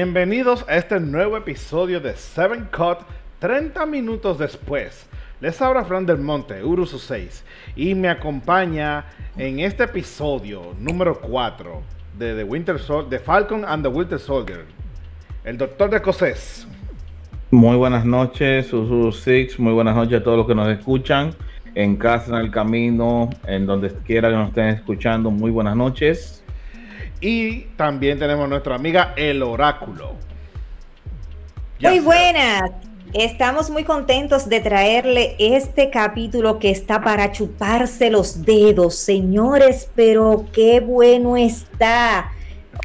Bienvenidos a este nuevo episodio de Seven Cut 30 minutos después. Les habla Fran del Monte, Urusu 6, y me acompaña en este episodio número 4 de The Winter Sol The Falcon and the Winter Soldier, el doctor de Cosés. Muy buenas noches, Urusu 6, muy buenas noches a todos los que nos escuchan en casa, en el camino, en donde quiera que nos estén escuchando. Muy buenas noches. Y también tenemos nuestra amiga El Oráculo. muy buenas. Estamos muy contentos de traerle este capítulo que está para chuparse los dedos, señores, pero qué bueno está.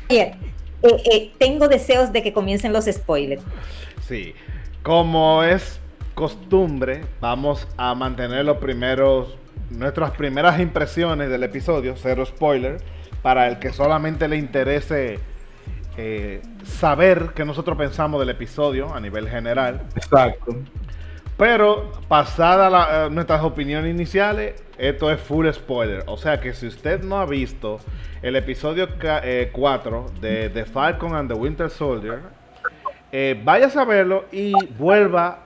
Oye, eh, eh, tengo deseos de que comiencen los spoilers. Sí, como es costumbre, vamos a mantener los primeros, nuestras primeras impresiones del episodio, cero spoiler, para el que solamente le interese eh, saber qué nosotros pensamos del episodio a nivel general. Exacto. Pero pasada eh, nuestras opiniones iniciales, esto es full spoiler. O sea que si usted no ha visto el episodio 4 eh, de The Falcon and the Winter Soldier, vaya a verlo y vuelva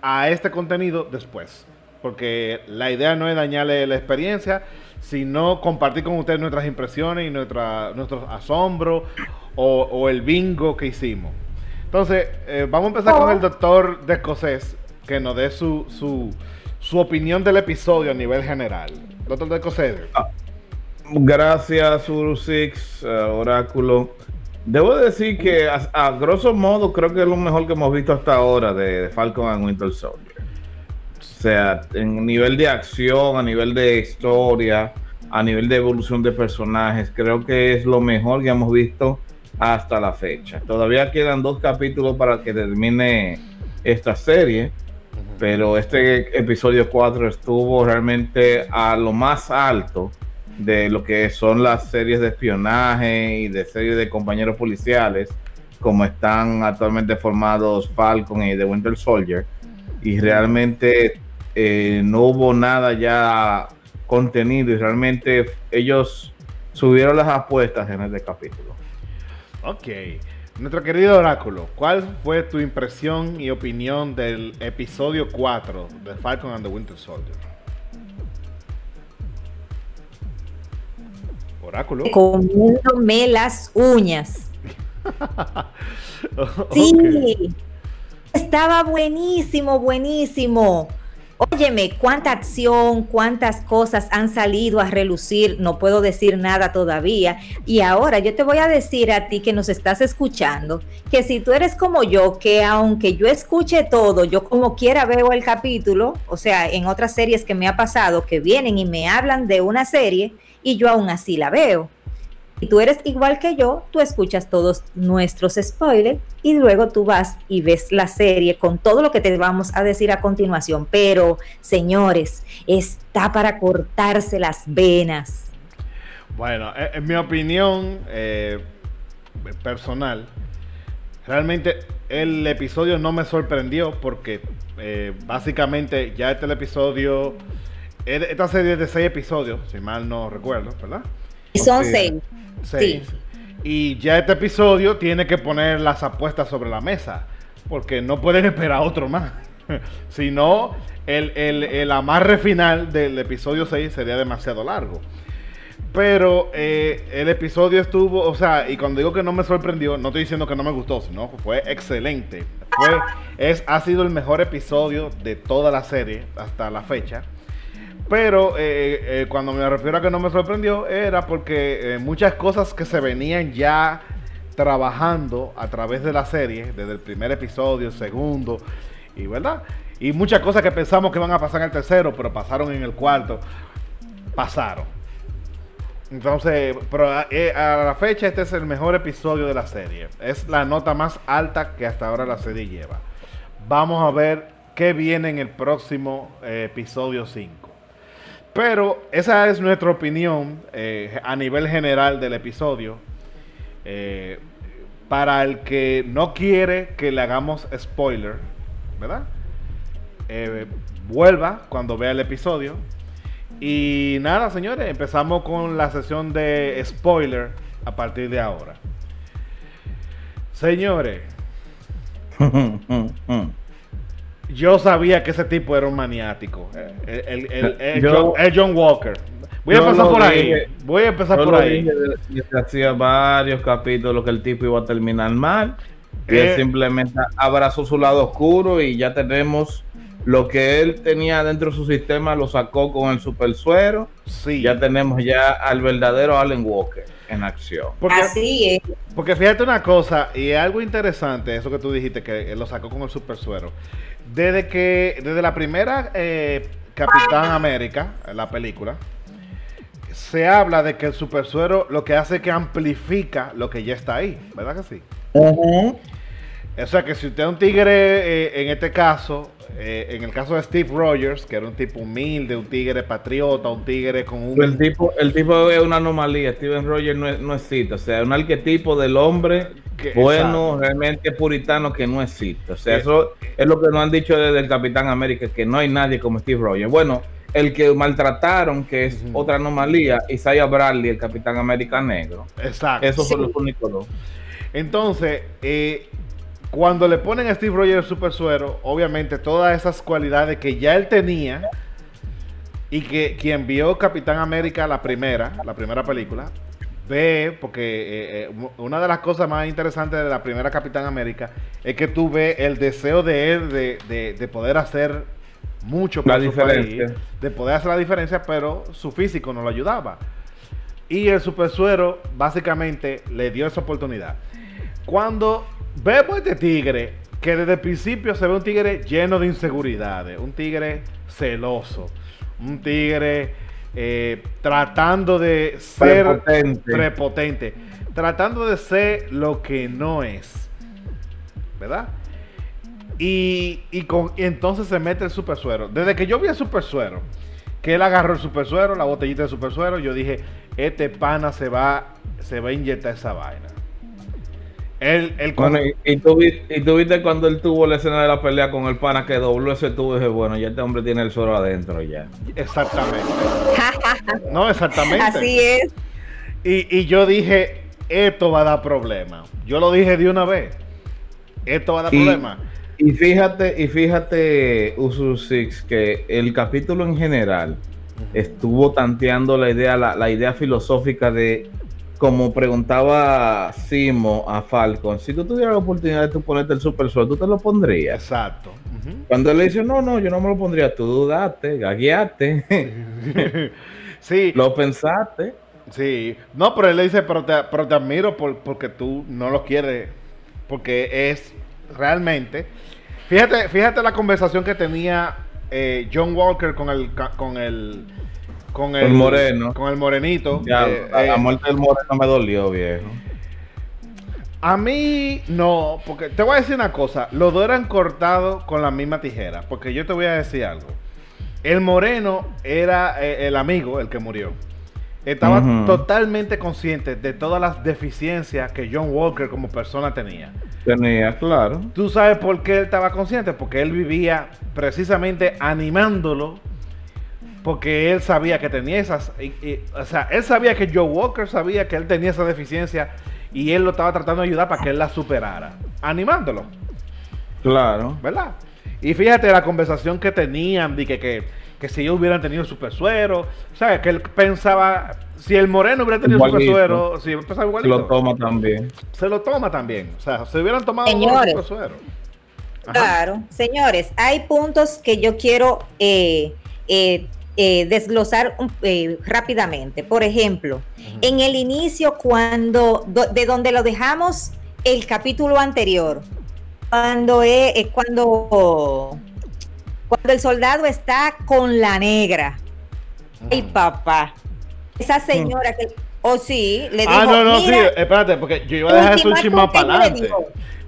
a este contenido después. Porque la idea no es dañarle la experiencia, sino compartir con ustedes nuestras impresiones y nuestra, nuestros asombros o, el bingo que hicimos. Entonces, eh, vamos a empezar con el doctor de escocés que nos dé su, su, su opinión del episodio a nivel general. Doctor de escocés. Ah, gracias, Urusix, uh, Oráculo. Debo decir que a, grosso modo creo que es lo mejor que hemos visto hasta ahora de, Falcon and Winter Soldier. O sea, en nivel de acción, a nivel de historia, a nivel de evolución de personajes, creo que es lo mejor que hemos visto hasta la fecha. Todavía quedan dos capítulos para que termine esta serie, pero este episodio 4 estuvo realmente a lo más alto de lo que son las series de espionaje y de series de compañeros policiales, como están actualmente formados Falcon y The Winter Soldier. Y realmente eh, no hubo nada ya contenido y realmente ellos subieron las apuestas en este capítulo. Ok. Nuestro querido Oráculo, ¿cuál fue tu impresión y opinión del episodio 4 de Falcon and the Winter Soldier? Oráculo. Comiéndome las uñas. Sí. Estaba buenísimo, buenísimo. Óyeme, cuánta acción, cuántas cosas han salido a relucir, no puedo decir nada todavía. Y ahora yo te voy a decir a ti que nos estás escuchando, que si tú eres como yo, que aunque yo escuche todo, yo como quiera veo el capítulo, o sea, en otras series que me ha pasado, que vienen y me hablan de una serie, y yo aún así la veo. Si tú eres igual que yo, tú escuchas todos nuestros spoilers y luego tú vas y ves la serie con todo lo que te vamos a decir a continuación. Pero, señores, está para cortarse las venas. Bueno, e, en mi opinión eh, personal, realmente el episodio no me sorprendió porque eh, básicamente ya este episodio esta serie es de seis episodios, si mal no recuerdo, ¿verdad? Son seis. Seis. Y ya este episodio tiene que poner las apuestas sobre la mesa, porque no pueden esperar otro más. si no, el, el, amarre final del episodio 6 sería demasiado largo. Pero eh, el episodio estuvo, o sea, y cuando digo que no me sorprendió, no estoy diciendo que no me gustó, sino que fue excelente. Fue, es, ha sido el mejor episodio de toda la serie hasta la fecha. Pero eh, eh, cuando me refiero a que no me sorprendió, era porque eh, muchas cosas que se venían ya trabajando a través de la serie, desde el primer episodio, el segundo, y verdad. Y muchas cosas que pensamos que van a pasar en el tercero, pero pasaron en el cuarto, pasaron. Entonces, pero a, a la fecha este es el mejor episodio de la serie. Es la nota más alta que hasta ahora la serie lleva. Vamos a ver qué viene en el próximo episodio 5. Pero esa es nuestra opinión eh, a nivel general del episodio. Eh, para el que no quiere que le hagamos spoiler, ¿verdad? Eh, vuelva cuando vea el episodio. Y nada, señores, empezamos con la sesión de spoiler a partir de ahora. Señores, yo sabía que ese tipo era un maniático. El, el- el- el Yo- John, el John Walker. Voy a empezar por ahí. Voy a empezar Yo por lo ahí. dije hacía varios capítulos que el tipo iba a terminar mal. Y Eh. él simplemente abrazó su lado oscuro y ya tenemos lo que él tenía dentro de su sistema, lo sacó con el super suero. Sí. Ya tenemos ya al verdadero Allen Walker en acción. Porque, Así es. porque fíjate una cosa, y es algo interesante, eso que tú dijiste, que lo sacó con el super suero. Desde que, desde la primera eh, Capitán América, la película, se habla de que el super suero lo que hace es que amplifica lo que ya está ahí, ¿verdad que sí? O sea que si usted es un tigre, eh, en este caso, eh, en el caso de Steve Rogers, que era un tipo humilde, un tigre patriota, un tigre con un... El tipo, el tipo es una anomalía. Steven Rogers no, no existe. O sea, un arquetipo del hombre Que- bueno, exacto. realmente puritano que no existe. O sea, Que- eso es lo que nos han dicho desde el Capitán América, que no hay nadie como Steve Rogers. Bueno, el que maltrataron, que es otra anomalía, Isaiah Bradley, el Capitán América negro. Exacto. Esos son Sí. los únicos dos. Entonces, eh, cuando le ponen a Steve Rogers super suero, obviamente todas esas cualidades que ya él tenía y que quien vio Capitán América la primera, la primera película, ve, porque eh, eh, una de las cosas más interesantes de la primera Capitán América es que tú ves el deseo de él de, de- de poder hacer mucho por La diferencia. país, de poder hacer la diferencia, pero su físico no lo ayudaba. Y el super suero básicamente le dio esa oportunidad. Cuando vemos este tigre, que desde el principio se ve un tigre lleno de inseguridades, un tigre celoso, un tigre eh, tratando de ser Prepotente. prepotente, tratando de ser lo que no es, ¿verdad? Y, y con, y entonces se mete el super suero. Desde que yo vi el super suero, que él agarró el super suero, la botellita de super suero, yo dije, este pana se va, se va a inyectar esa vaina. Él, él Bueno, y, y tú, vi- y tú viste cuando él tuvo la escena de la pelea con el pana que dobló ese tubo y dije, bueno, ya este hombre tiene el suero adentro ya. Exactamente. No, exactamente. Así es. Y, y yo dije, esto va a dar problema. Yo lo dije de una vez. Esto va a dar Y- problema. Y fíjate, y fíjate, Usu Six, que el capítulo en general estuvo tanteando la idea, la, la idea filosófica de, como preguntaba Simo a Falcon, si tú tuvieras la oportunidad de tú ponerte el super sol, ¿tú te lo pondrías? Exacto. Cuando él le dice, no, no, yo no me lo pondría, tú dudaste, gagueaste, sí, lo pensaste. sí. No, pero él le dice, pero te, pero te admiro por- porque tú no lo quieres. Porque es realmente. Fíjate, fíjate la conversación que tenía eh, John Walker con el con el con el, El moreno. Con el morenito. Ya, Eh, la, la eh, muerte del moreno me dolió, viejo. A mí no, porque te voy a decir una cosa, los dos eran cortados con la misma tijera, porque yo te voy a decir algo. El moreno era eh, el amigo, el que murió. Estaba totalmente consciente de todas las deficiencias que John Walker como persona tenía. Tenía, claro. ¿Tú sabes por qué él estaba consciente? Porque él vivía precisamente animándolo, porque él sabía que tenía esas... y- y- o sea, él sabía que Joe Walker sabía que él tenía esa deficiencia y él lo estaba tratando de ayudar para que él la superara, animándolo, Claro. ¿verdad? Y fíjate la conversación que tenían, de que, que, que si ellos hubieran tenido super suero, ¿sabes? Que él pensaba, si el moreno hubiera tenido super suero, si pensaba Se igualito, lo toma también. se lo toma también. O sea, se hubieran tomado Señores. super suero. Ajá. Claro, señores, hay puntos que yo quiero eh, eh, eh, desglosar un- eh, rápidamente. Por ejemplo, en el inicio, cuando do- de donde lo dejamos el capítulo anterior, cuando eh, eh, cuando cuando el soldado está con la negra, ay papá, esa señora que, oh sí, le dijo, Ah, no, no, sí, "Mira, espérate, porque yo iba a dejar eso un para adelante.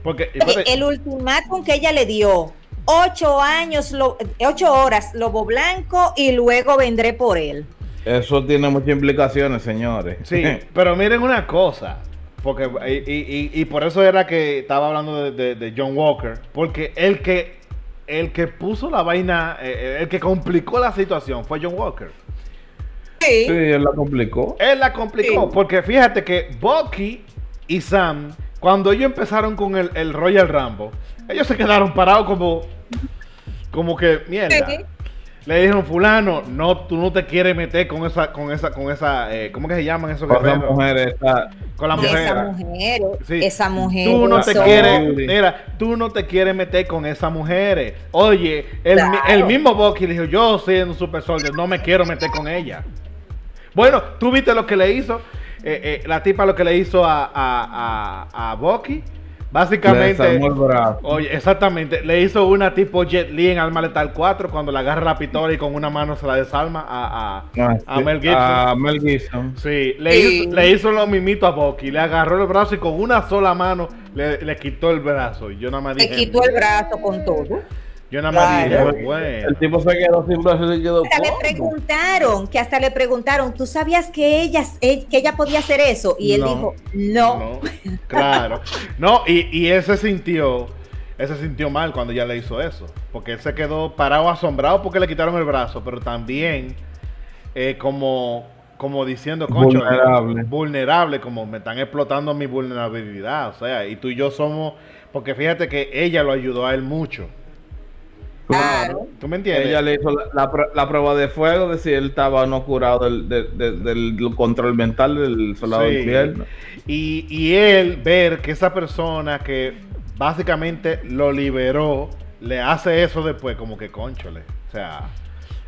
Porque, espérate, el ultimátum que ella le dio, ocho años, lo- ocho horas, lobo blanco y luego vendré por él. Eso tiene muchas implicaciones, señores. sí, pero miren una cosa, porque y, y- y- y por eso era que estaba hablando de, de- de John Walker, porque el que el que puso la vaina, eh, el que complicó la situación fue John Walker. Sí, él la complicó. Él la complicó, Sí. porque fíjate que Bucky y Sam Cuando ellos empezaron con el, el Royal Rambo, ellos se quedaron parados como, como que, mierda. Le dijeron, fulano, no, tú no te quieres meter con esa, con esa, con esa, eh, ¿cómo que se llaman esos Con las guerreros? mujeres, esa- Con la mujer. Esa mujer, Sí. esa mujer. Tú no te quieres, mira, tú no te quieres meter con esas mujeres. Oye, el, Claro. el mismo Bucky le dijo, yo soy un super soldier, no me quiero meter con ella. Bueno, tú viste lo que le hizo, eh, eh, la tipa lo que le hizo a, a, a, a Bucky. Básicamente, desarmó el brazo. oye, exactamente, le hizo una tipo Jet Li en Alma Letal 4 cuando le agarra la pistola y con una mano se la desarma a, a, Ah, a Mel Gibson. A Mel Gibson. Sí, le. Hizo, le hizo lo mimito a Bucky, le agarró el brazo y con una sola mano le, le quitó el brazo. Y yo nada más Le quitó el brazo con todo. Yo nada más Claro. dije, bueno. El tipo se quedó sin brazo y quedó. Hasta le preguntaron, que hasta le preguntaron, ¿tú sabías que ella, eh, que ella podía hacer eso? Y él No. dijo, no. No, claro. No, y, y él se sintió, él se sintió mal cuando ella le hizo eso. Porque él se quedó parado asombrado porque le quitaron el brazo, pero también eh, como, como diciendo, concho, Vulnerable. vulnerable, como me están explotando mi vulnerabilidad. O sea, y tú y yo somos, porque fíjate que ella lo ayudó a él mucho. Claro. ¿Tú me entiendes? Ella le hizo la, la pr- la prueba de fuego de si él estaba no curado del, de- de- del control mental del soldado Sí. del. Y, y él ver que esa persona que básicamente lo liberó, le hace eso después, como que conchole. O sea,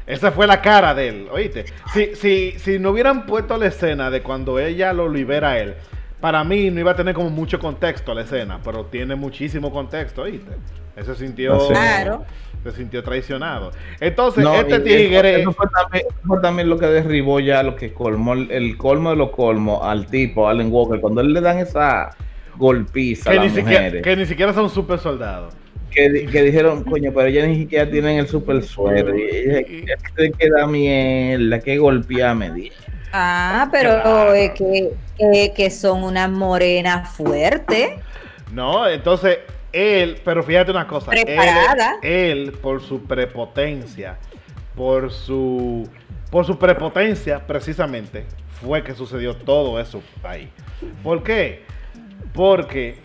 esa fue la cara de él, oíste. Si, si, si no hubieran puesto la escena de cuando ella lo libera a él, para mí no iba a tener como mucho contexto la escena, pero tiene muchísimo contexto, oíste. Él se sintió. Claro. Se sintió traicionado. Entonces, No, este tigre... Eso, eso fue también, eso fue también lo que derribó ya lo que colmó el, el colmo de los colmos al tipo, Allen Walker. Cuando él le dan esa golpiza a que, las ni siquiera, mujeres, que ni siquiera son super soldados. que, di- que dijeron, coño, pero ellas ni siquiera tienen el super suero. Y se queda mierda, que golpeame. dije. Ah, pero Claro. es que, eh, que son una morena fuerte. No, entonces él, pero fíjate una cosa, él, Preparada. él, por su prepotencia, por su por su prepotencia precisamente fue que sucedió todo eso ahí. ¿Por qué? Porque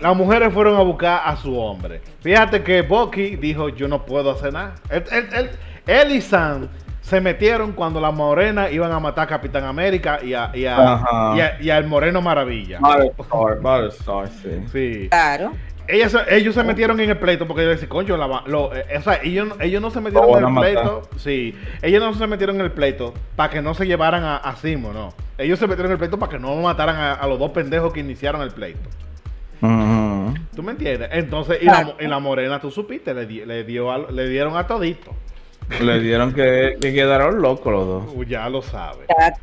las mujeres fueron a buscar a su hombre. Fíjate que Bucky dijo, yo no puedo hacer nada. Él, él- él- él y Sam se metieron cuando las morenas iban a matar a Capitán América y a, y a- y a- y al Moreno Maravilla. Battlestar, Battlestar, sí. Sí. Claro. Ellas, se- ellos se metieron en el pleito porque ellos decían, coño, la va- lo- eh, o sea, ellos, no- ellos no se metieron en el pleito. Sí, ellos no se metieron en el pleito para que no se llevaran a, a Simo, no. Ellos se metieron en el pleito para que no mataran a, a los dos pendejos que iniciaron el pleito. ¿Tú me entiendes? Entonces, y la, mo- y la morena, tú supiste, le, di- le, dio a- le dieron a todito. Le dieron que, que quedaron locos los dos. Uh, Ya lo sabes. Ya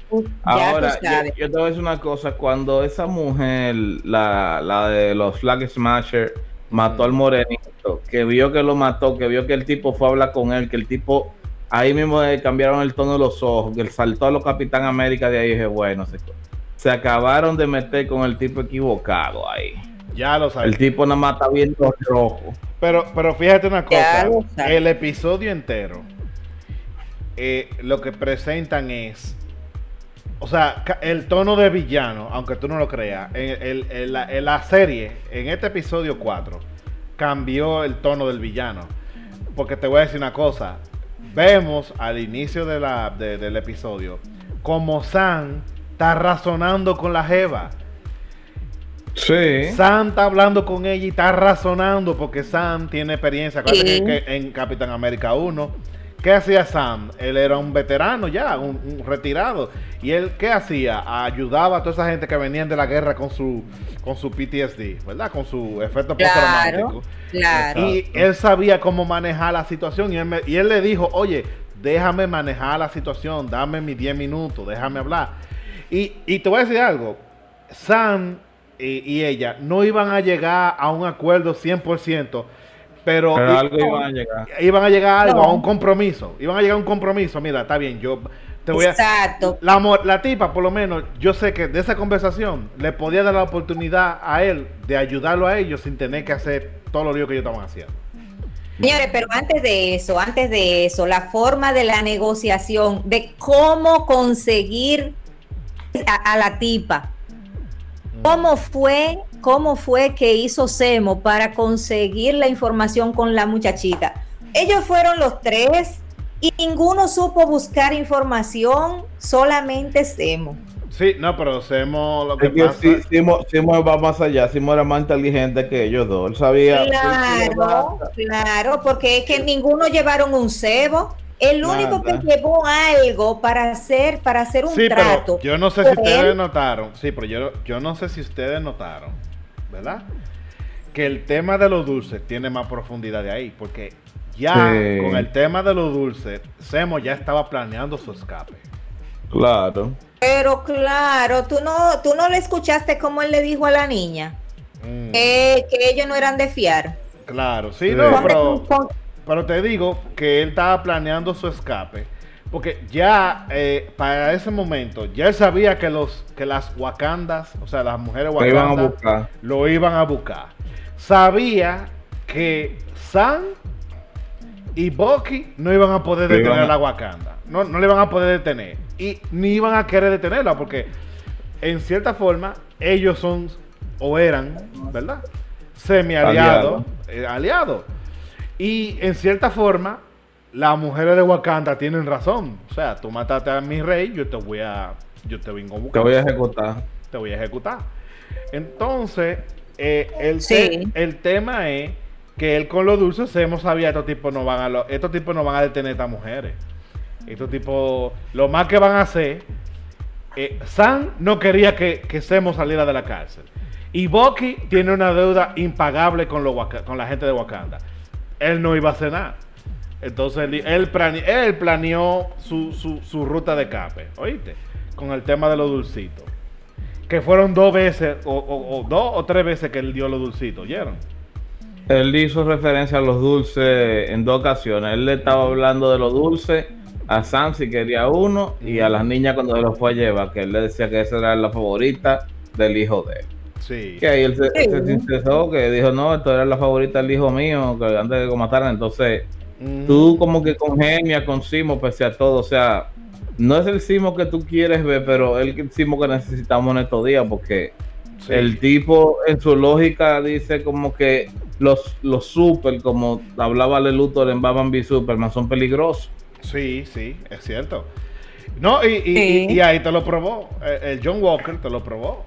Ahora, yo, sabes. yo te voy a decir una cosa, cuando esa mujer, la, la de los Flag Smasher, mató al morenito, que vio que lo mató, que vio que el tipo fue a hablar con él, que el tipo, ahí mismo le cambiaron el tono de los ojos, que él saltó a los Capitán América de ahí, dije, bueno, se, se acabaron de meter con el tipo equivocado ahí. Ya lo sabes. El tipo nada más está viendo rojo. Pero, pero fíjate una cosa, lo el episodio entero, eh, lo que presentan es, o sea, el tono de villano, aunque tú no lo creas, en, el- en la, en la serie, en este episodio 4, cambió el tono del villano. Porque te voy a decir una cosa, vemos al inicio de la, de- del episodio, como Sam está razonando con la Jeva. Sí. Sam está hablando con ella y está razonando porque Sam tiene experiencia. Sí. que, que en Capitán América 1, ¿qué hacía Sam? Él era un veterano ya, un, un retirado. ¿Y él qué hacía? Ayudaba a toda esa gente que venían de la guerra con su, con su PTSD, ¿verdad? Con su efecto Claro, postraumático. claro. Y él sabía cómo manejar la situación y él, me- y él le dijo, oye, déjame manejar la situación, dame mis 10 minutos, déjame hablar. Y, y te voy a decir algo, Sam y, y ella no iban a llegar a un acuerdo 100%, pero, Pero i- algo iban a llegar. iban a llegar a algo, No. a un compromiso, iban a llegar a un compromiso, mira, está bien, yo te voy a... Exacto. La, tipa, por lo menos, yo sé que de esa conversación le podía dar la oportunidad a él de ayudarlo a ellos sin tener que hacer todo lo lío que ellos estaban haciendo. Señores, pero antes de eso, antes de eso, la forma de la negociación, de cómo conseguir a, a la tipa. ¿Cómo fue, cómo fue que hizo Semo para conseguir la información con la muchachita. Ellos fueron los tres y ninguno supo buscar información, solamente Semo. Sí, no, pero Semo lo que, Es que pasa... sí, Simo, Simo va más allá, Simo era más inteligente que ellos dos. Él sabía. Claro, claro, porque es que ninguno llevaron un cebo. El único Nada. que llevó algo para hacer, para hacer un Sí, trato. pero yo no sé si ustedes notaron, sí, pero yo, yo no sé si ustedes notaron, ¿verdad? Que el tema de los dulces tiene más profundidad de ahí, porque ya Sí. con el tema de los dulces, Semo ya estaba planeando su escape. Claro. Pero claro, tú no, tú no le escuchaste cómo él le dijo a la niña Mm, que, que ellos no eran de fiar. claro, sí, Sí. no, pero, pero te digo que él estaba planeando su escape, porque ya eh, para ese momento, ya él sabía que, los, que las Wakandas, o sea, las mujeres iban Wakandas, buscar. lo iban a buscar. Sabía que Sam y Bucky no iban a poder detener iban a- la Wakanda. No, no le iban a poder detener. Y ni iban a querer detenerla porque en cierta forma ellos son o eran, ¿verdad? Semi aliados. Aliados. aliados. Y en cierta forma las mujeres de Wakanda tienen razón. O sea, tú mataste a mi rey, yo te voy a... Yo te vengo a Te buscar voy a ejecutar. te voy a ejecutar. Entonces, eh, el, Sí. te- el tema es que él con los dulces hemos sabía estos tipos no van a lo- estos tipos no van a detener a estas mujeres. Estos tipos, lo más que van a hacer, eh, Sam no quería que, que Semo saliera de la cárcel. Y Bucky tiene una deuda impagable con, con la gente de Wakanda. Él no iba a hacer nada. Entonces él, él, plane- él planeó su, su- su ruta de escape, ¿oíste? Con el tema de los dulcitos. Que fueron dos veces, o, o- o dos o tres veces que él dio los dulcitos, ¿oyeron? Él hizo referencia a los dulces en dos ocasiones. Él le estaba hablando de los dulces a Sam si quería uno y a las niñas cuando se los fue a llevar, que él le decía que esa era la favorita del hijo de él. Sí. Que ahí él se, Sí. se que dijo, no, esto era la favorita del hijo mío, que antes de que lo mataran, entonces Mm, tú como que congenias con Simo pese a todo, o sea, no es el Simo que tú quieres ver, pero es el Simo que necesitamos en estos días, porque sí. el tipo en su lógica dice como que los, los super, como hablaba Le Luthor en Batman v Superman, son peligrosos. Sí, sí, es cierto. No, y, y- Sí. y- y ahí te lo probó. El, el John Walker te lo probó.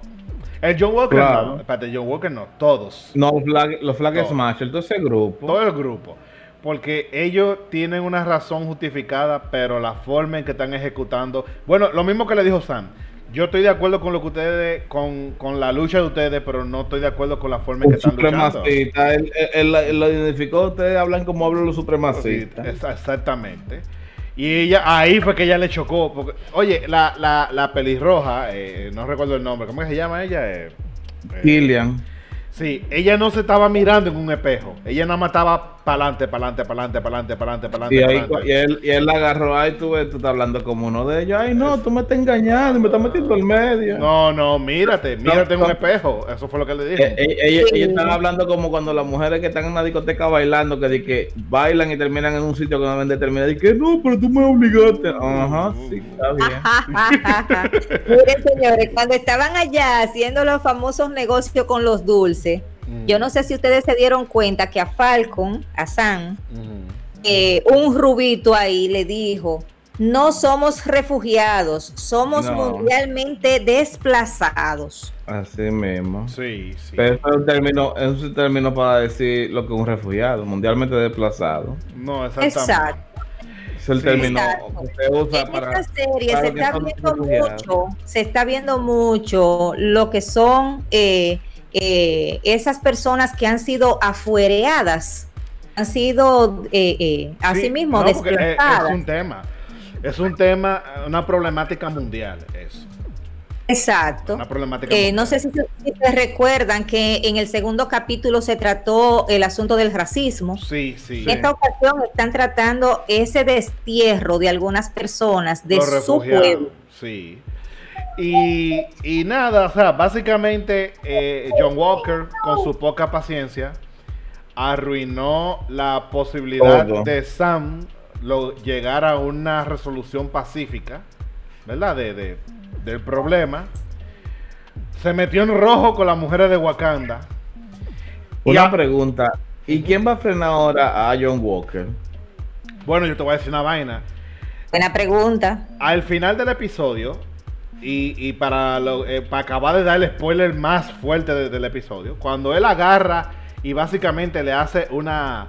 El John Walker Claro. no. Espérate, John Walker no. Todos. No, los Flag, los Flag. Smash, todo ese grupo. Todo el grupo. Porque ellos tienen una razón justificada, pero la forma en que están ejecutando. Bueno, lo mismo que le dijo Sam. Yo estoy de acuerdo con lo que ustedes, con, con la lucha de ustedes, pero no estoy de acuerdo con la forma en que están luchando. él, él- lo identificó, ustedes hablan como hablan los supremacistas. exactamente. Y ella, ahí fue que ella le chocó. Porque, oye, la, la, la pelirroja, eh, no recuerdo el nombre, ¿cómo es que se llama ella? Eh, eh, Killian. sí, ella no se estaba mirando en un espejo. Ella nada más estaba para adelante, para adelante, para adelante, para adelante, para adelante, para Y, ahí, y, él, y él la agarró, ay, tú, ves, tú estás hablando como uno de ellos. Ay, no, tú me estás engañando, me estás metiendo al medio. No, no, mírate, mírate en un espejo. Eso fue lo que le dije. Eh, eh, Ellos Sí. ellos están hablando como cuando las mujeres que están en una discoteca bailando, que, di que bailan y terminan en un sitio que no deben de terminar. Y que no, pero tú me obligaste. Ajá, sí, está bien. Miren, señores, cuando estaban allá haciendo los famosos negocios con los dulces, Mm. yo no sé si ustedes se dieron cuenta que a Falcon, a Sam, Ujú. eh, un rubito ahí le dijo, no somos refugiados, somos No. mundialmente desplazados. Así mismo. Sí, sí. Pero eso es un término, eso es un término para decir lo que es un refugiado, mundialmente desplazado. No, exactamente. Exacto. Es el Sí. término Exacto. que se usa En para. esta serie para se está viendo mucho, se está viendo mucho lo que son eh, eh, esas personas que han sido afuereadas, han sido eh, eh, así Sí, mismo no, porque es- un tema. Es un tema, una problemática mundial. Eso. Exacto. Una problemática Eh, no sé si, si se recuerdan que en el segundo capítulo se trató el asunto del racismo. Sí, sí. En esta ocasión están tratando ese destierro de algunas personas de Los su pueblo. Sí. Y, y nada, o sea, básicamente eh, John Walker, con su poca paciencia, arruinó la posibilidad Todo. de Sam lo, llegar a una resolución pacífica, ¿verdad? De, de- del problema. se metió en rojo con las mujeres de Wakanda. Una pregunta. ¿Y quién va a frenar ahora a John Walker? Bueno, yo te voy a decir una vaina. Buena pregunta. Al final del episodio, y, y para, lo- eh, para acabar de dar el spoiler más fuerte de- del episodio, cuando él agarra y básicamente le hace una,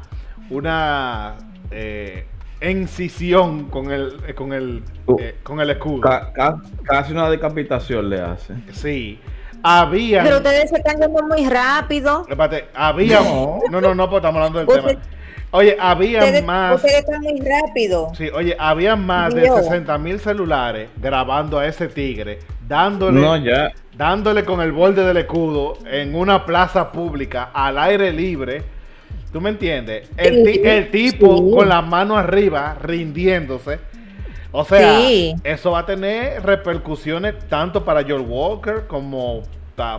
una eh, incisión con el, eh, con el, eh, con el escudo. Ca- ca- casi una decapitación le hace. Sí. Había. Pero ustedes se están yendo muy rápido. Espérate, había. No. No, no, no, pues estamos hablando del Usted- tema. Oye, había Ustedes, más. ustedes están muy rápido. Sí, oye, había más de Dios. 60 mil celulares grabando a ese tigre, dándole, No, ya. dándole con el borde del escudo en una plaza pública al aire libre. ¿Tú me entiendes? El, ti- Sí, el tipo sí. con la mano arriba, rindiéndose. O sea, Sí. eso va a tener repercusiones tanto para George Walker como...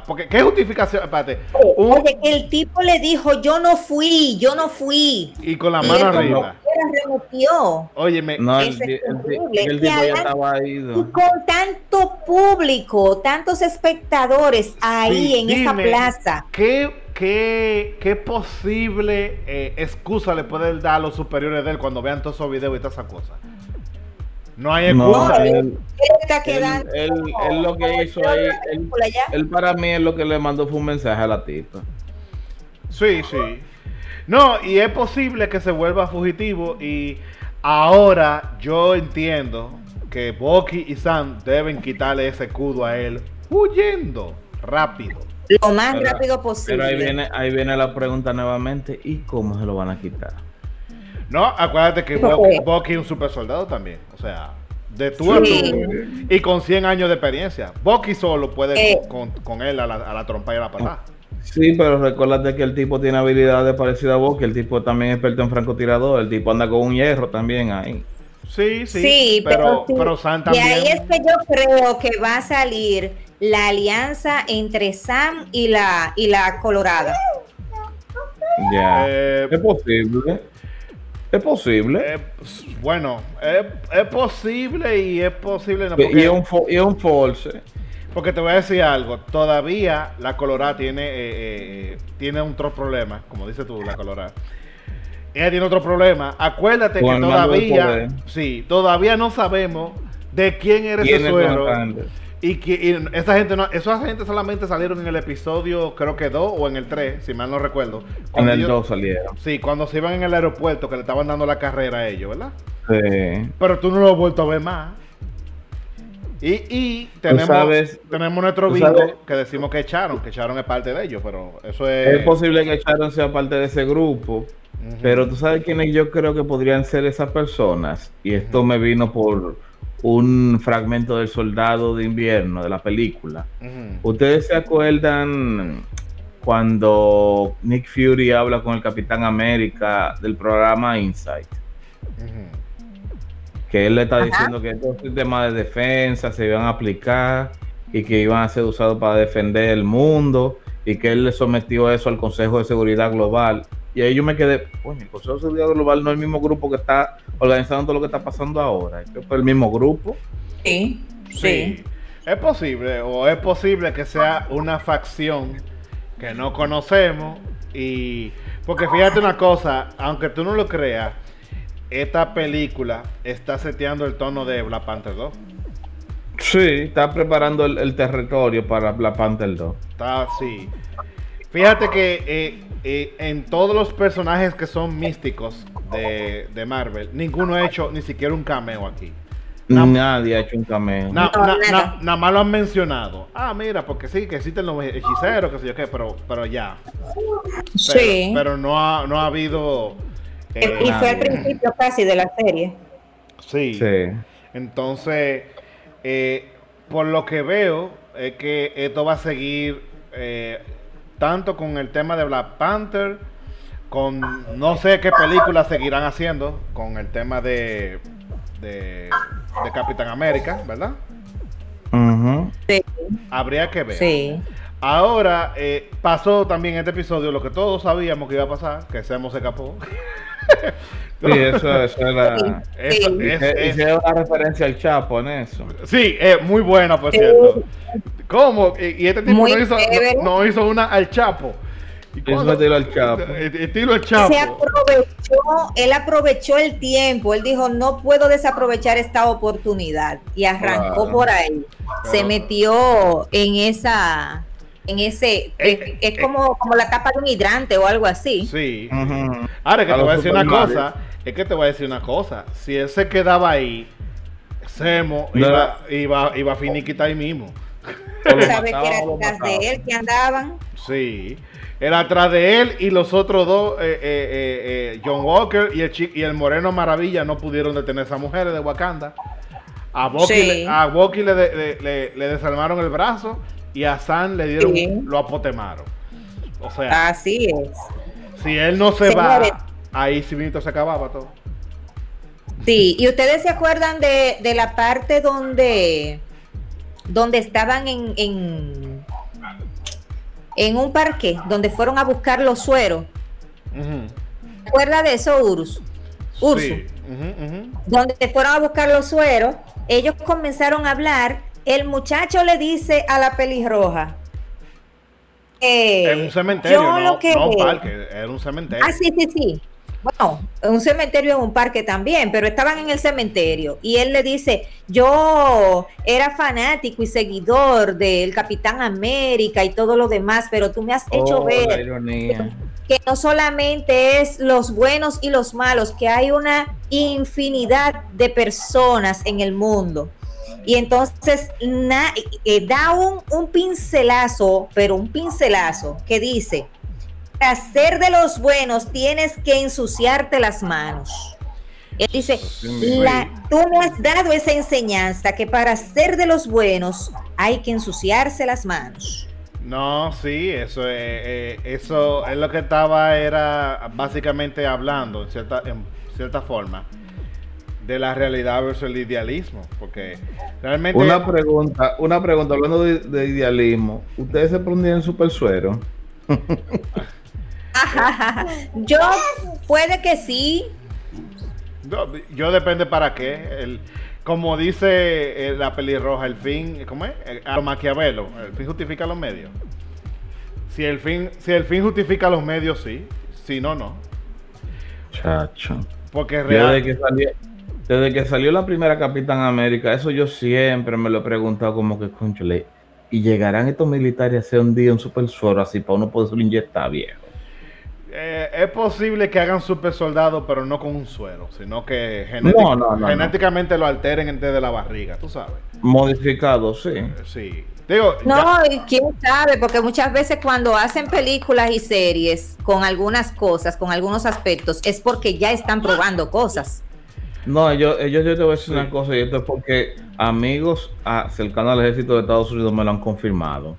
Porque, ¿qué justificación? Espérate. un- Oye, que el tipo le dijo, yo no fui, yo no fui. y con la Y mano él como arriba. remitió. Óyeme, No, el, es el el Y tipo ya estaba Y ido. con tanto público, tantos espectadores ahí Sí, en esa dime, plaza. ¿Qué, qué, qué posible eh, excusa le puede dar a los superiores de él cuando vean todos esos videos y todas esas cosas? No hay No, excusa. él, Él está él, quedando. él- él lo que hizo ahí, él, para mí es lo que le mandó fue un mensaje a la tipa. Sí, sí. No, y es posible que se vuelva fugitivo y ahora yo entiendo que Bucky y Sam deben quitarle ese escudo a él huyendo rápido. Lo más Pero- rápido posible. Pero ahí viene, ahí viene la pregunta nuevamente, ¿y cómo se lo van a quitar? No, acuérdate que ¿Por Bucky? Bucky es un super soldado también. O sea, de tú a tú. Y con 100 años de experiencia. Bucky solo puede Eh. con, con él a la, a la trompa y a la patada. Sí, pero recuérdate que el tipo tiene habilidades parecidas a que el tipo también es experto en francotirador, el tipo anda con un hierro también ahí. Sí, sí. Sí, pero, sí. pero Sam Y también. ahí es que yo creo que va a salir la alianza entre Sam y la, y la Colorada. Ya. Eh, es posible. Es posible. eh, pues, bueno, es, es posible y es posible. No, y, es un y es un false. porque te voy a decir algo. Todavía la Colorada tiene, eh, eh, tiene otro problema. Como dices tú, la Colorada. Ella tiene otro problema. Acuérdate que todavía. Sí, todavía no sabemos de quién era ese ¿Quién es suero. Y que y esa gente no, esa gente solamente salieron en el episodio, creo que 2 o en el 3, si mal no recuerdo. En el ellos- 2 salieron. Sí, cuando se iban en el aeropuerto que le estaban dando la carrera a ellos, ¿verdad? Sí. Pero tú no lo has vuelto a ver más. Y, y tenemos, sabes- tenemos nuestro bingo sabes- que decimos que echaron, que echaron es parte de ellos, pero eso es... Es posible que Sharon sea parte de ese grupo, pero tú sabes quiénes yo creo que podrían ser esas personas. Y esto me vino por un fragmento del Soldado de Invierno de la película. ¿Ustedes se acuerdan cuando Nick Fury habla con el Capitán América del programa Insight? Que él le está Ajá. diciendo que estos sistemas de defensa se iban a aplicar y que iban a ser usados para defender el mundo y que él le sometió eso al Consejo de Seguridad Global. Y ahí yo me quedé, coño, el Consejo de Seguridad Global no es el mismo grupo que está organizando todo lo que está pasando ahora. Es el mismo grupo. Sí, Sí. Es posible, o es posible que sea una facción que no conocemos y... Porque fíjate una cosa, aunque tú no lo creas, esta película está seteando el tono de Black Panther 2. Sí, está preparando el, el territorio para Black Panther 2. Está así. Fíjate que eh, eh, en todos los personajes que son místicos de, de Marvel, ninguno ha hecho ni siquiera un cameo aquí. Na- Nadie ha hecho un cameo. Na- na- nada. na- nada más lo han mencionado. Ah, mira, porque sí, que existen los hechiceros, que sé yo qué, pero, pero ya. Pero, Sí. pero no, ha, no ha habido. eh, y fue al principio casi de la serie. sí. Sí. Entonces, eh, por lo que veo, es que esto va a seguir eh, tanto con el tema de Black Panther, con no sé qué películas seguirán haciendo, con el tema de, de, de Capitán América, ¿verdad? Ujú. Sí. Habría que ver. Sí. Ahora, eh, pasó también este episodio lo que todos sabíamos que iba a pasar, que Semo se escapó. Sí, eso, eso era. Eso Sí. es- Eh, es- Hice una referencia al Chapo en eso. sí, es muy buena, por cierto. ¿Cómo? Y, y este tipo no hizo, no hizo una al Chapo. Al Chapo. Estilo al Chapo. Se aprovechó, él aprovechó el tiempo, él dijo, no puedo desaprovechar esta oportunidad y arrancó Claro. por ahí. Se metió en esa, en ese, Eh, es, eh, como, como la tapa de un hidrante o algo así. Sí. Ujú. Ahora que A te voy a decir una cosa, es que te voy a decir una cosa. Si él se quedaba ahí, Semo No iba, iba, iba a finiquitar ahí mismo. O lo ¿Sabe que era detrás de él que andaban? Sí. Era atrás de él y los otros dos, eh, eh, eh, eh, John Walker y el, chi- y el Moreno Maravilla, no pudieron detener a esas mujeres de Wakanda. A Bucky, Sí. le, a Bucky le, de- le- le- le desarmaron el brazo y a Sam le dieron, Sí. lo apotemaron. O sea, Así es. si él no se Señores. va, ahí sí mismo se acababa todo. Sí, y ustedes se acuerdan de, de la parte donde, donde estaban en, en, en un parque, donde fueron a buscar los sueros. ¿Se acuerda de eso, Urus? Urso. Sí. Donde fueron a buscar los sueros, ellos comenzaron a hablar. El muchacho le dice a la pelirroja. eh, En un cementerio, yo no, lo que- no un parque, era un cementerio. Ah, sí, sí, sí. Bueno, un cementerio en un parque también, pero estaban en el cementerio y él le dice, yo era fanático y seguidor del Capitán América y todo lo demás, pero tú me has hecho Oh, ver que no solamente es los buenos y los malos, que hay una infinidad de personas en el mundo. Y entonces na- eh, da un, un pincelazo, pero un pincelazo que dice, para ser de los buenos tienes que ensuciarte las manos. Él dice, la, tú me has dado esa enseñanza que para ser de los buenos hay que ensuciarse las manos. No, sí, eso es, eh, eso es lo que estaba, era básicamente hablando, en cierta, en cierta forma, de la realidad versus el idealismo, porque realmente... Una pregunta, una pregunta, hablando de, de idealismo, ¿ustedes se prendían super suero? Yo puede que sí. No, yo depende para qué. El, como dice eh, la pelirroja, el fin, ¿cómo es? Eh, A lo Maquiavelo, el fin justifica los medios. Si el fin, si el fin justifica los medios, sí. Si no, no. Chacho. Porque es real. Desde que, salió, desde que salió la primera Capitán América, eso yo siempre me lo he preguntado como que, conchole, ¿y llegarán estos militares a hacer un día un super suero así para uno poder inyectar, viejo? Eh, es posible que hagan super soldados, pero no con un suero, sino que No, genétic- no, no, no. genéticamente lo alteren desde la barriga, tú sabes. Modificado, sí. Eh, Sí. Digo, No, ya- y quién sabe, porque muchas veces cuando hacen películas y series con algunas cosas, con algunos aspectos, es porque ya están probando cosas. No, ellos, ellos yo te voy a decir Sí. una cosa, y esto es porque amigos ah, cercanos al ejército de Estados Unidos me lo han confirmado.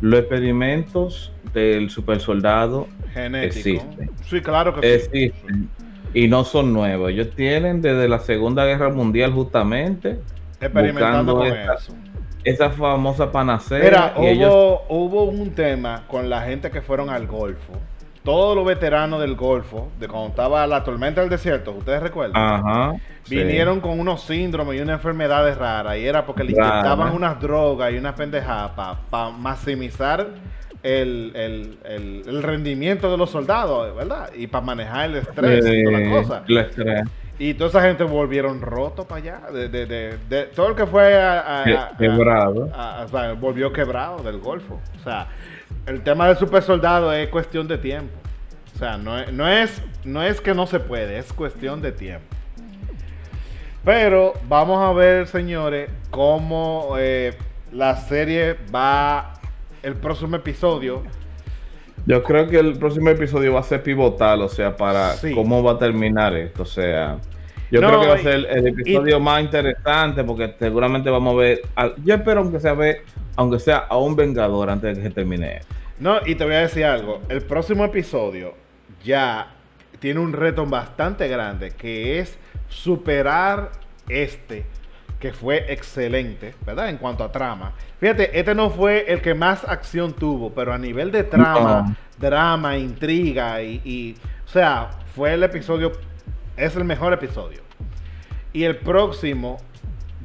Los experimentos del super soldado genético. existe. Sí, claro que sí. existen y no son nuevos. Ellos tienen desde la Segunda Guerra Mundial justamente Experimentando con esta- eso. esa famosa panacea. Mira, y ellos- hubo, hubo un tema con la gente que fueron al Golfo. Todos los veteranos del Golfo, de cuando estaba la tormenta del desierto, ¿ustedes recuerdan? Ajá, sí. Vinieron con unos síndromes y unas enfermedades raras. Y era porque le inyectaban unas drogas y unas pendejadas para maximizar el, el- el- el rendimiento de los soldados, ¿verdad? Y para manejar el estrés y toda la cosa. estrés. Y toda esa gente volvieron rotos para allá. De, de- todo el que fue a, a- Que- a- quebrado. o sea, volvió quebrado del Golfo. O sea, el tema del super soldado es cuestión de tiempo. O sea, no es, no es, no es que no se puede, es cuestión de tiempo. Pero vamos a ver, señores, cómo eh, la serie va el próximo episodio. Yo creo que el próximo episodio va a ser pivotal, o sea, para Sí. cómo va a terminar esto. O sea, yo No, creo que va a ser el, el episodio más interesante porque seguramente vamos a ver. yo espero aunque sea ver, aunque sea a un vengador antes de que se termine esto. No, y te voy a decir algo. El próximo episodio ya tiene un reto bastante grande que es superar este que fue excelente, ¿verdad? En cuanto a trama. Fíjate, este no fue el que más acción tuvo, pero a nivel de trama, No. drama, intriga y, y- o sea, fue el episodio, es el mejor episodio. Y el próximo,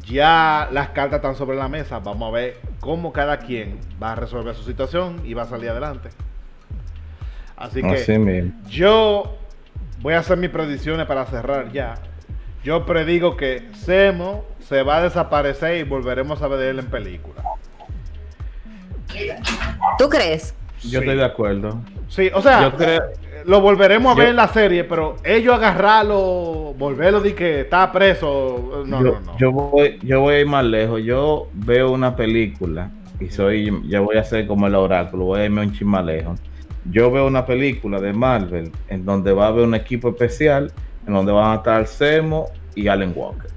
ya las cartas están sobre la mesa. Vamos a ver cómo cada quien va a resolver su situación y va a salir adelante. Así que yo voy a hacer mis predicciones para cerrar ya. Yo predigo que Semo se va a desaparecer y volveremos a ver de él en película. ¿Tú crees? Yo Sí. estoy de acuerdo. Sí, o sea, Yo creo- lo volveremos a ver yo- en la serie, pero ellos agarrarlo, volverlo de que está preso, no, yo, no, no. yo voy, yo voy a ir más lejos. Yo veo una película y soy, ya voy a ser como el oráculo, voy a irme un lejos. Yo veo una película de Marvel en donde va a haber un equipo especial, en donde van a estar Semo y Allen Walker.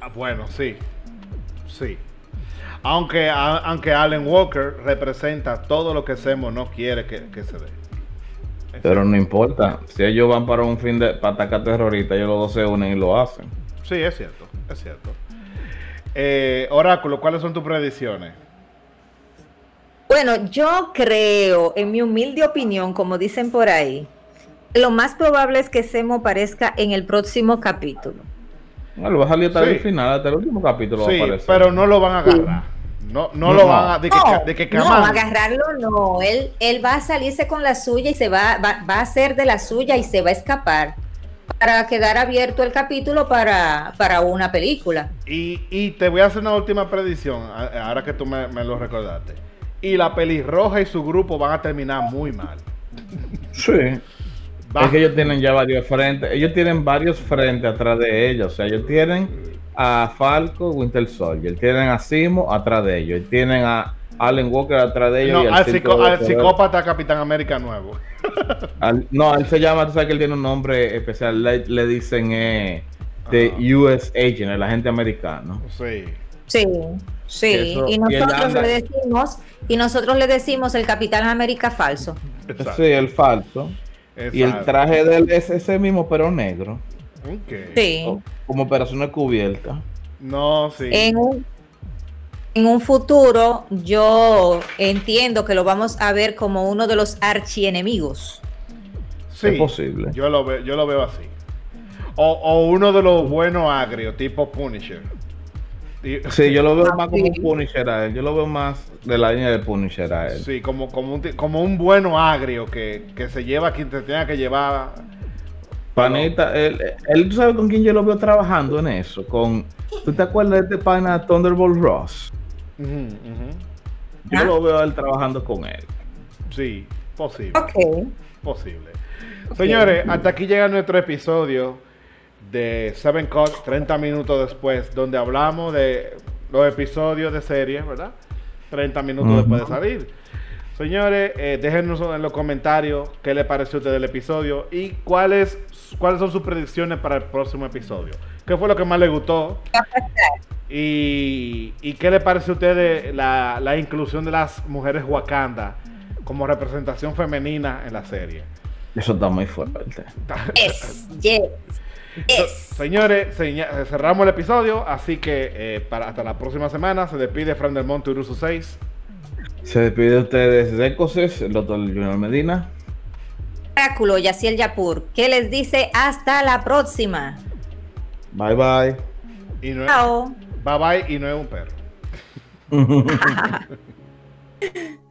Ah, Bueno, sí, sí. Aunque, a- aunque Allen Walker representa todo lo que Semo no quiere que, que se dé. Pero no importa, si ellos van para un fin de para atacar terroristas, ellos los dos se unen y lo hacen. Sí, es cierto, es cierto. Eh, Oráculo, ¿cuáles son tus predicciones? Bueno, yo creo, en mi humilde opinión, como dicen por ahí, lo más probable es que Semo aparezca en el próximo capítulo. Bueno, va a salir hasta Sí. el final, hasta el último capítulo va a Sí, aparecer. pero no lo van a agarrar. No, no, No. lo van a... De que, No, de que no, agarrarlo no. Él, él va a salirse con la suya y se va, va, va a hacer de la suya y se va a escapar para quedar abierto el capítulo para, para una película. Y, y te voy a hacer una última predicción, ahora que tú me, me lo recordaste. Y la pelirroja y su grupo van a terminar muy mal. Sí. Va- Es que ellos tienen ya varios frentes. Ellos tienen varios frentes atrás de ellos. O sea, ellos tienen a Falco, Winter Soldier. Tienen a Simo atrás de ellos. Tienen a Allen Walker atrás de ellos. No, y al, psicópata Capitán América nuevo. Al- no, él se llama, tú sabes que él tiene un nombre especial. Le, le dicen eh, The Ajá. US Agent, el agente americano. Sí. Sí, sí. Eso- y nosotros le decimos, y nosotros le decimos el Capitán América falso. Exacto. Sí, el falso. Y el traje de él es ese mismo, pero negro. Ok. Sí. Como operaciones cubiertas. No, sí. En un, en un futuro, yo entiendo que lo vamos a ver como uno de los archienemigos. Sí, es posible. Yo lo, veo, yo lo veo así. O, o uno de los buenos agrios, tipo Punisher. Sí, yo lo veo más como un Punisher a él. Yo lo veo más de la línea de Punisher a él. Sí, como, como, un, como un bueno agrio que, que se lleva a quien te tenga que llevar. Panita, él, él, ¿tú sabes con quién yo lo veo trabajando en eso? Con, ¿Tú te acuerdas de este pana Thunderbolt Ross? Ujú. Yo Ah. lo veo a él trabajando con él. Sí, posible. Ok. Posible. Señores, hasta aquí llega nuestro episodio de Seven Cut 30 minutos después, donde hablamos de los episodios de serie, ¿verdad? 30 minutos después de salir. Señores, eh, déjenos en los comentarios qué les pareció a ustedes el episodio y cuáles, cuáles son sus predicciones para el próximo episodio. ¿Qué fue lo que más les gustó? Y, y qué les parece a ustedes la, la inclusión de las mujeres Wakanda como representación femenina en la serie. Eso está muy fuerte. Yes, yes, Señores, seña- cerramos el episodio, así que eh, para hasta la próxima semana se despide Fran del Monte Urusu 6. Se despide de ustedes el doctor Junior Medina. Oráculo, Yaciel Yapur, ¿qué les dice? Hasta la próxima. Bye bye. Y no es, Chao. bye bye y no es un perro.